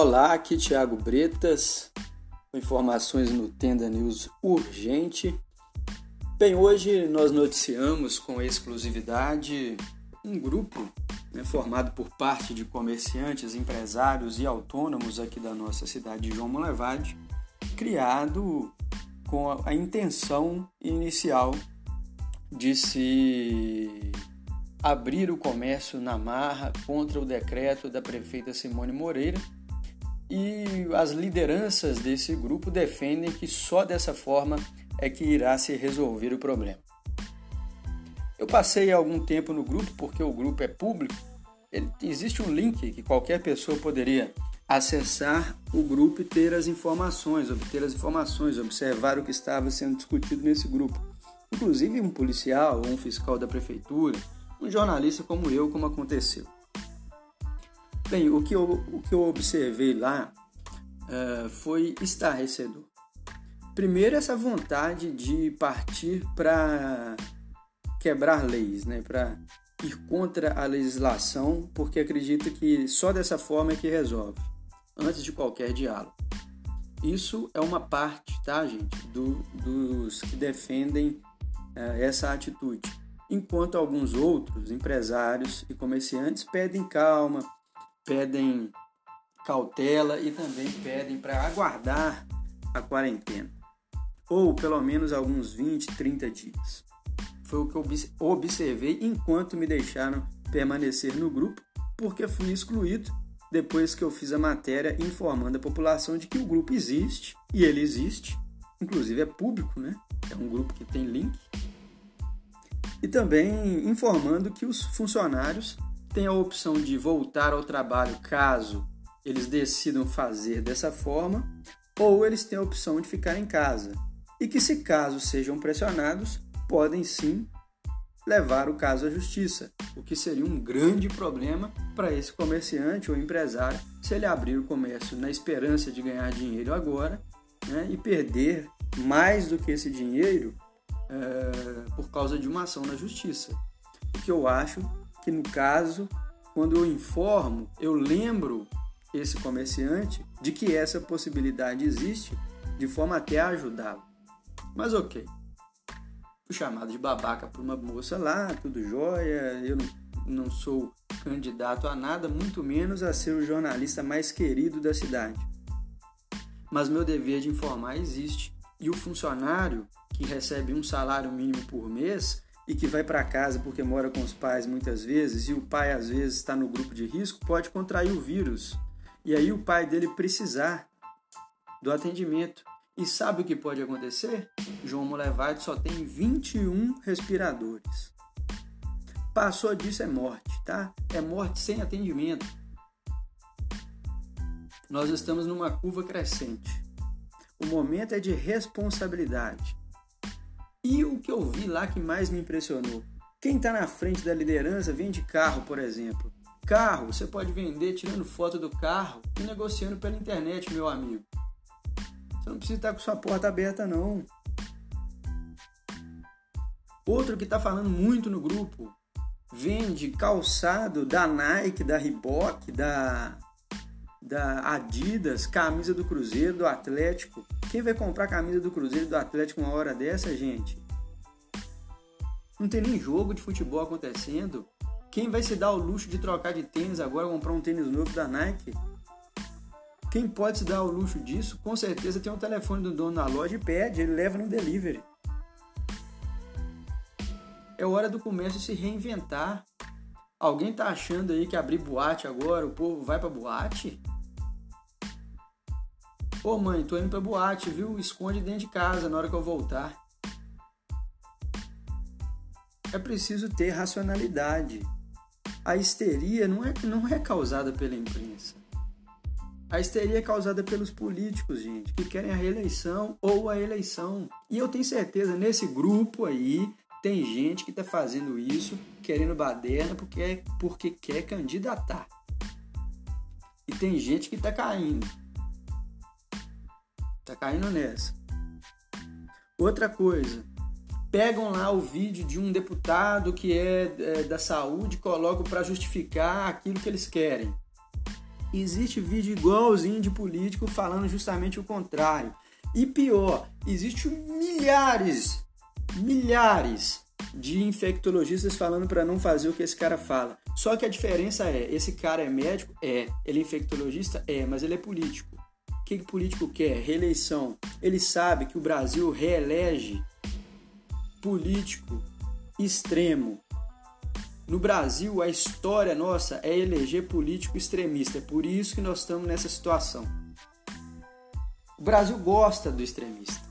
Olá, aqui Thiago Bretas, com informações no Tenda News Urgente. Bem, hoje nós noticiamos com exclusividade um grupo né, formado por parte de comerciantes, empresários e autônomos aqui da nossa cidade de João Molevade, criado com a intenção inicial de se abrir o comércio na marra contra o decreto da prefeita Simone Moreira e as lideranças desse grupo defendem que só dessa forma é que irá se resolver o problema. Eu passei algum tempo no grupo porque o grupo é público. Ele, existe um link que qualquer pessoa poderia acessar o grupo e ter as informações, obter as informações, observar o que estava sendo discutido nesse grupo. Inclusive um policial um fiscal da prefeitura, um jornalista como eu, como aconteceu. Bem, o que eu, o que eu observei lá uh, foi estarrecedor. Primeiro, essa vontade de partir para quebrar leis, né? para ir contra a legislação, porque acredita que só dessa forma é que resolve, antes de qualquer diálogo. Isso é uma parte, tá, gente, do, dos que defendem uh, essa atitude. Enquanto alguns outros empresários e comerciantes pedem calma, pedem cautela e também pedem para aguardar a quarentena, ou pelo menos alguns 20, 30 dias. Foi o que eu observei enquanto me deixaram permanecer no grupo, porque fui excluído depois que eu fiz a matéria informando a população de que o grupo existe, e ele existe, inclusive é público, né? É um grupo que tem link. E também informando que os funcionários tem a opção de voltar ao trabalho caso eles decidam fazer dessa forma, ou eles têm a opção de ficar em casa. E que, se caso sejam pressionados, podem sim levar o caso à justiça, o que seria um grande problema para esse comerciante ou empresário se ele abrir o comércio na esperança de ganhar dinheiro agora né, e perder mais do que esse dinheiro é, por causa de uma ação na justiça. O que eu acho que no caso, quando eu informo, eu lembro esse comerciante de que essa possibilidade existe, de forma até a ajudá-lo. Mas ok. Fui chamado de babaca por uma moça lá, tudo jóia, eu não, não sou candidato a nada, muito menos a ser o jornalista mais querido da cidade. Mas meu dever de informar existe. E o funcionário que recebe um salário mínimo por mês e que vai para casa porque mora com os pais muitas vezes e o pai às vezes está no grupo de risco, pode contrair o vírus. E aí o pai dele precisar do atendimento. E sabe o que pode acontecer? João Molevade só tem 21 respiradores. Passou disso é morte, tá? É morte sem atendimento. Nós estamos numa curva crescente. O momento é de responsabilidade. E o que eu vi lá que mais me impressionou? Quem está na frente da liderança vende carro, por exemplo. Carro você pode vender tirando foto do carro e negociando pela internet, meu amigo. Você não precisa estar com sua porta aberta, não. Outro que está falando muito no grupo vende calçado da Nike, da Reebok, da, da Adidas, camisa do Cruzeiro, do Atlético. Quem vai comprar camisa do Cruzeiro do Atlético uma hora dessa, gente? Não tem nem jogo de futebol acontecendo. Quem vai se dar o luxo de trocar de tênis agora, comprar um tênis novo da Nike? Quem pode se dar o luxo disso, com certeza tem um telefone do dono da loja e pede, ele leva no delivery. É hora do comércio se reinventar. Alguém tá achando aí que abrir boate agora, o povo vai pra boate? Ô mãe, tô indo pra boate, viu? Esconde dentro de casa na hora que eu voltar. É preciso ter racionalidade. A histeria não é, não é causada pela imprensa. A histeria é causada pelos políticos, gente, que querem a reeleição ou a eleição. E eu tenho certeza, nesse grupo aí, tem gente que está fazendo isso, querendo baderna porque, porque quer candidatar. E tem gente que está caindo. Tá caindo nessa. Outra coisa, pegam lá o vídeo de um deputado que é, é da saúde colocam para justificar aquilo que eles querem. Existe vídeo igualzinho de político falando justamente o contrário. E pior, existe milhares, milhares de infectologistas falando para não fazer o que esse cara fala. Só que a diferença é, esse cara é médico? É. Ele é infectologista? É, mas ele é político. O que, que político quer? Reeleição. Ele sabe que o Brasil reelege político extremo. No Brasil, a história nossa é eleger político extremista. É por isso que nós estamos nessa situação. O Brasil gosta do extremista.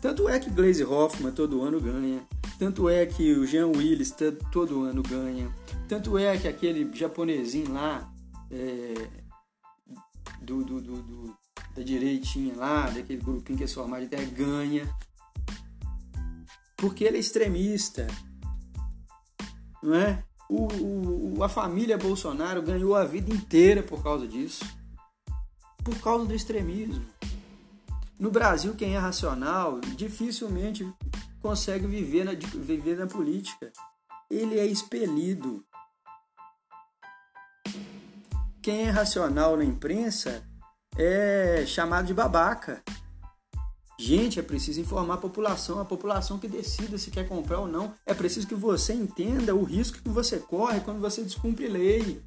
Tanto é que Glaze Hoffman todo ano ganha. Tanto é que o Jean Willis todo ano ganha. Tanto é que aquele japonesinho lá, é, do, do, do, do, da direitinha lá, daquele grupinho que é formado terra, ganha. Porque ele é extremista. Não é? O, o, a família Bolsonaro ganhou a vida inteira por causa disso. Por causa do extremismo. No Brasil, quem é racional dificilmente consegue viver na, viver na política. Ele é expelido. Quem é racional na imprensa é chamado de babaca. Gente, é preciso informar a população, a população que decida se quer comprar ou não. É preciso que você entenda o risco que você corre quando você descumpre lei.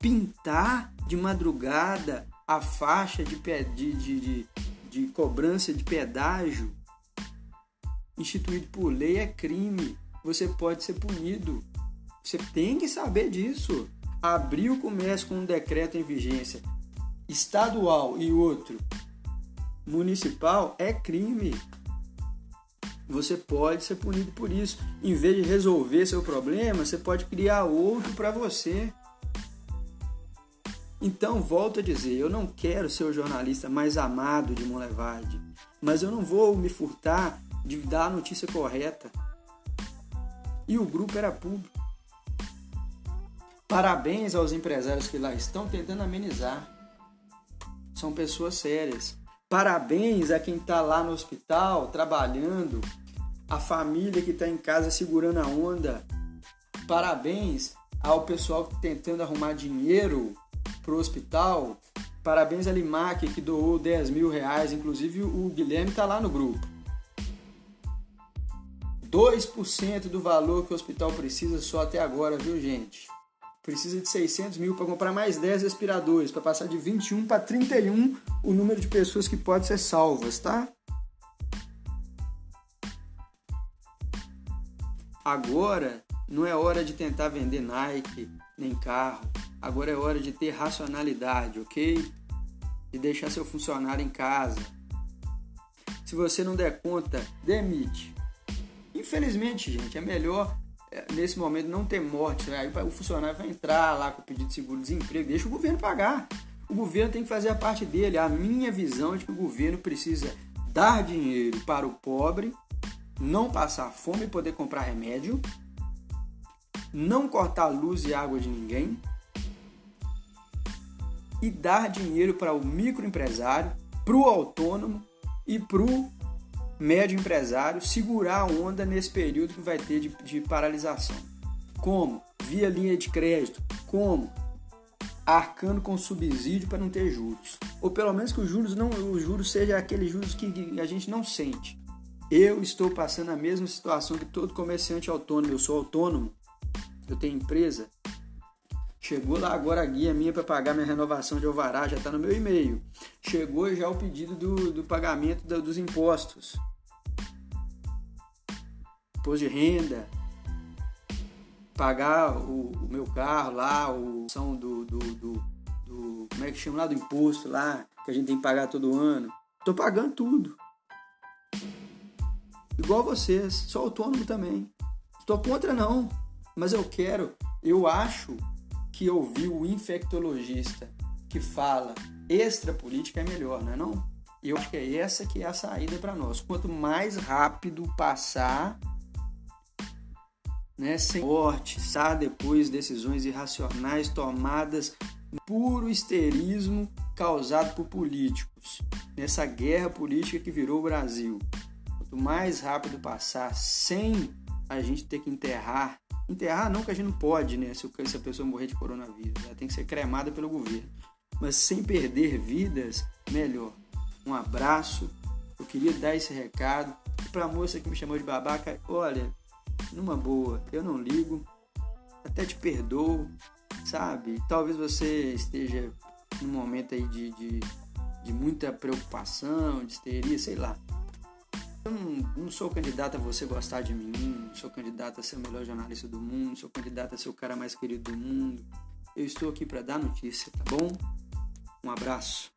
Pintar de madrugada a faixa de, de, de, de, de cobrança de pedágio instituído por lei é crime. Você pode ser punido. Você tem que saber disso. Abrir o comércio com um decreto em vigência estadual e outro municipal é crime. Você pode ser punido por isso. Em vez de resolver seu problema, você pode criar outro para você. Então, volto a dizer, eu não quero ser o jornalista mais amado de Monlevade, mas eu não vou me furtar de dar a notícia correta. E o grupo era público. Parabéns aos empresários que lá estão tentando amenizar. São pessoas sérias. Parabéns a quem está lá no hospital trabalhando, a família que está em casa segurando a onda. Parabéns ao pessoal tentando arrumar dinheiro para o hospital. Parabéns a Limac que doou 10 mil reais, inclusive o Guilherme está lá no grupo. 2% do valor que o hospital precisa só até agora, viu gente? Precisa de 600 mil para comprar mais 10 respiradores, para passar de 21 para 31 o número de pessoas que podem ser salvas, tá? Agora não é hora de tentar vender Nike nem carro. Agora é hora de ter racionalidade, ok? De deixar seu funcionário em casa. Se você não der conta, demite. Infelizmente, gente, é melhor nesse momento não ter morte. Né? Aí o funcionário vai entrar lá com o pedido de seguro-desemprego, deixa o governo pagar. O governo tem que fazer a parte dele. A minha visão é de que o governo precisa dar dinheiro para o pobre, não passar fome e poder comprar remédio, não cortar luz e água de ninguém e dar dinheiro para o microempresário, para o autônomo e para o médio empresário segurar a onda nesse período que vai ter de, de paralisação. Como? Via linha de crédito. Como? Arcando com subsídio para não ter juros. Ou pelo menos que os juros não, os juros seja aqueles juros que a gente não sente. Eu estou passando a mesma situação que todo comerciante autônomo. Eu sou autônomo, eu tenho empresa. Chegou lá agora a guia minha para pagar minha renovação de alvará, já está no meu e-mail. Chegou já o pedido do, do pagamento da, dos impostos. Imposto de renda. Pagar o, o meu carro lá, o são do, do, do, do, Como é que chama lá? Do imposto lá, que a gente tem que pagar todo ano. Tô pagando tudo. Igual vocês, sou autônomo também. Estou contra não, mas eu quero, eu acho que ouvir o infectologista que fala extra política é melhor, não é não? Eu acho que é essa que é a saída para nós. Quanto mais rápido passar, né, sem morte, sabe depois decisões irracionais tomadas puro histerismo causado por políticos, nessa guerra política que virou o Brasil. Quanto mais rápido passar, sem a gente ter que enterrar Enterrar não, que a gente não pode, né? Se, se a pessoa morrer de coronavírus. Ela tem que ser cremada pelo governo. Mas sem perder vidas, melhor. Um abraço. Eu queria dar esse recado. E pra moça que me chamou de babaca, olha, numa boa, eu não ligo. Até te perdoo, sabe? Talvez você esteja num momento aí de, de, de muita preocupação, de histeria, sei lá. Eu não, sou candidato a você gostar de mim, não sou candidato a ser o melhor jornalista do mundo, não sou candidato a ser o cara mais querido do mundo. Eu estou aqui para dar notícia, tá bom? Um abraço.